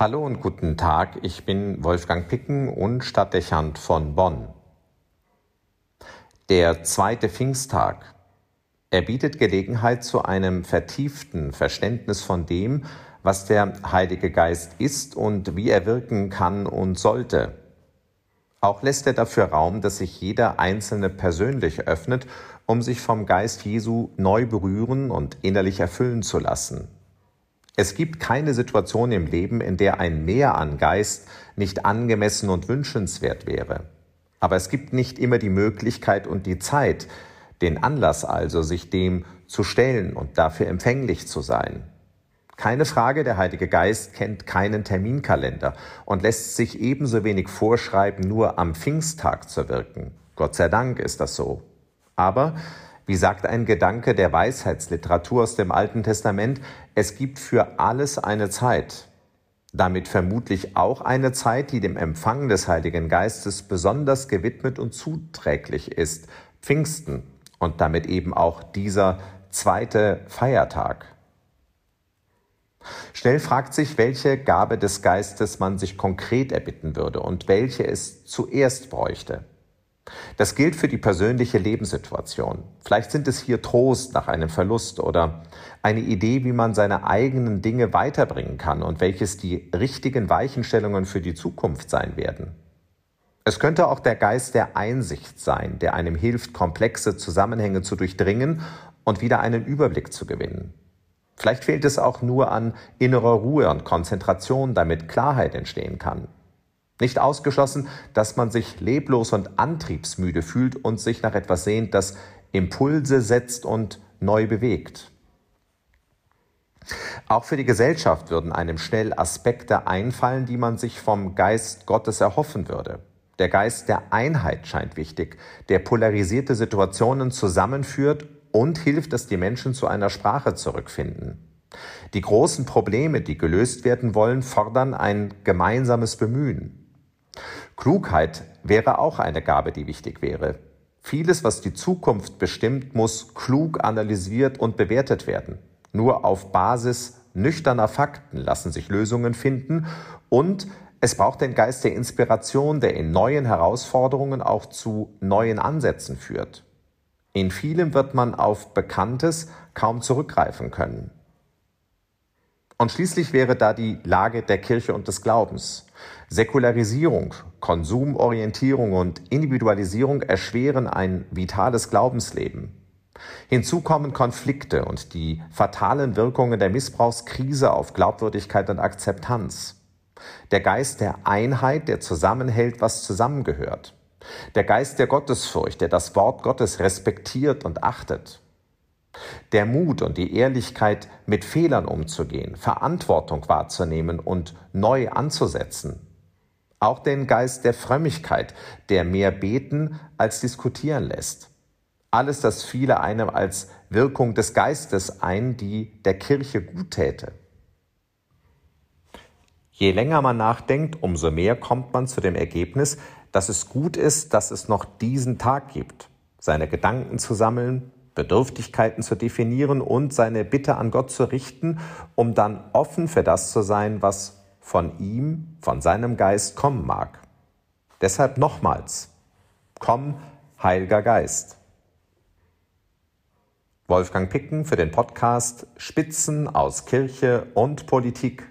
Hallo und guten Tag, ich bin Wolfgang Picken und Stadtdechant von Bonn. Der zweite Pfingsttag. Er bietet Gelegenheit zu einem vertieften Verständnis von dem, was der Heilige Geist ist und wie er wirken kann und sollte. Auch lässt er dafür Raum, dass sich jeder Einzelne persönlich öffnet, um sich vom Geist Jesu neu berühren und innerlich erfüllen zu lassen. Es gibt keine Situation im Leben, in der ein Mehr an Geist nicht angemessen und wünschenswert wäre. Aber es gibt nicht immer die Möglichkeit und die Zeit, den Anlass also, sich dem zu stellen und dafür empfänglich zu sein. Keine Frage, der Heilige Geist kennt keinen Terminkalender und lässt sich ebenso wenig vorschreiben, nur am Pfingsttag zu wirken. Gott sei Dank ist das so. Aber, wie sagt ein Gedanke der Weisheitsliteratur aus dem Alten Testament, es gibt für alles eine Zeit. Damit vermutlich auch eine Zeit, die dem Empfang des Heiligen Geistes besonders gewidmet und zuträglich ist, Pfingsten und damit eben auch dieser zweite Feiertag. Schnell fragt sich, welche Gabe des Geistes man sich konkret erbitten würde und welche es zuerst bräuchte. Das gilt für die persönliche Lebenssituation. Vielleicht sind es hier Trost nach einem Verlust oder eine Idee, wie man seine eigenen Dinge weiterbringen kann und welches die richtigen Weichenstellungen für die Zukunft sein werden. Es könnte auch der Geist der Einsicht sein, der einem hilft, komplexe Zusammenhänge zu durchdringen und wieder einen Überblick zu gewinnen. Vielleicht fehlt es auch nur an innerer Ruhe und Konzentration, damit Klarheit entstehen kann. Nicht ausgeschlossen, dass man sich leblos und antriebsmüde fühlt und sich nach etwas sehnt, das Impulse setzt und neu bewegt. Auch für die Gesellschaft würden einem schnell Aspekte einfallen, die man sich vom Geist Gottes erhoffen würde. Der Geist der Einheit scheint wichtig, der polarisierte Situationen zusammenführt und hilft, dass die Menschen zu einer Sprache zurückfinden. Die großen Probleme, die gelöst werden wollen, fordern ein gemeinsames Bemühen. Klugheit wäre auch eine Gabe, die wichtig wäre. Vieles, was die Zukunft bestimmt, muss klug analysiert und bewertet werden. Nur auf Basis nüchterner Fakten lassen sich Lösungen finden und es braucht den Geist der Inspiration, der in neuen Herausforderungen auch zu neuen Ansätzen führt. In vielem wird man auf Bekanntes kaum zurückgreifen können. Und schließlich wäre da die Lage der Kirche und des Glaubens. Säkularisierung, Konsumorientierung und Individualisierung erschweren ein vitales Glaubensleben. Hinzu kommen Konflikte und die fatalen Wirkungen der Missbrauchskrise auf Glaubwürdigkeit und Akzeptanz. Der Geist der Einheit, der zusammenhält, was zusammengehört. Der Geist der Gottesfurcht, der das Wort Gottes respektiert und achtet. Der Mut und die Ehrlichkeit, mit Fehlern umzugehen, Verantwortung wahrzunehmen und neu anzusetzen. Auch den Geist der Frömmigkeit, der mehr beten als diskutieren lässt. Alles das fiele einem als Wirkung des Geistes ein, die der Kirche gut täte. Je länger man nachdenkt, umso mehr kommt man zu dem Ergebnis, dass es gut ist, dass es noch diesen Tag gibt, seine Gedanken zu sammeln, Bedürftigkeiten zu definieren und seine Bitte an Gott zu richten, um dann offen für das zu sein, was von ihm, von seinem Geist kommen mag. Deshalb nochmals, komm, Heiliger Geist. Wolfgang Picken für den Podcast Spitzen aus Kirche und Politik.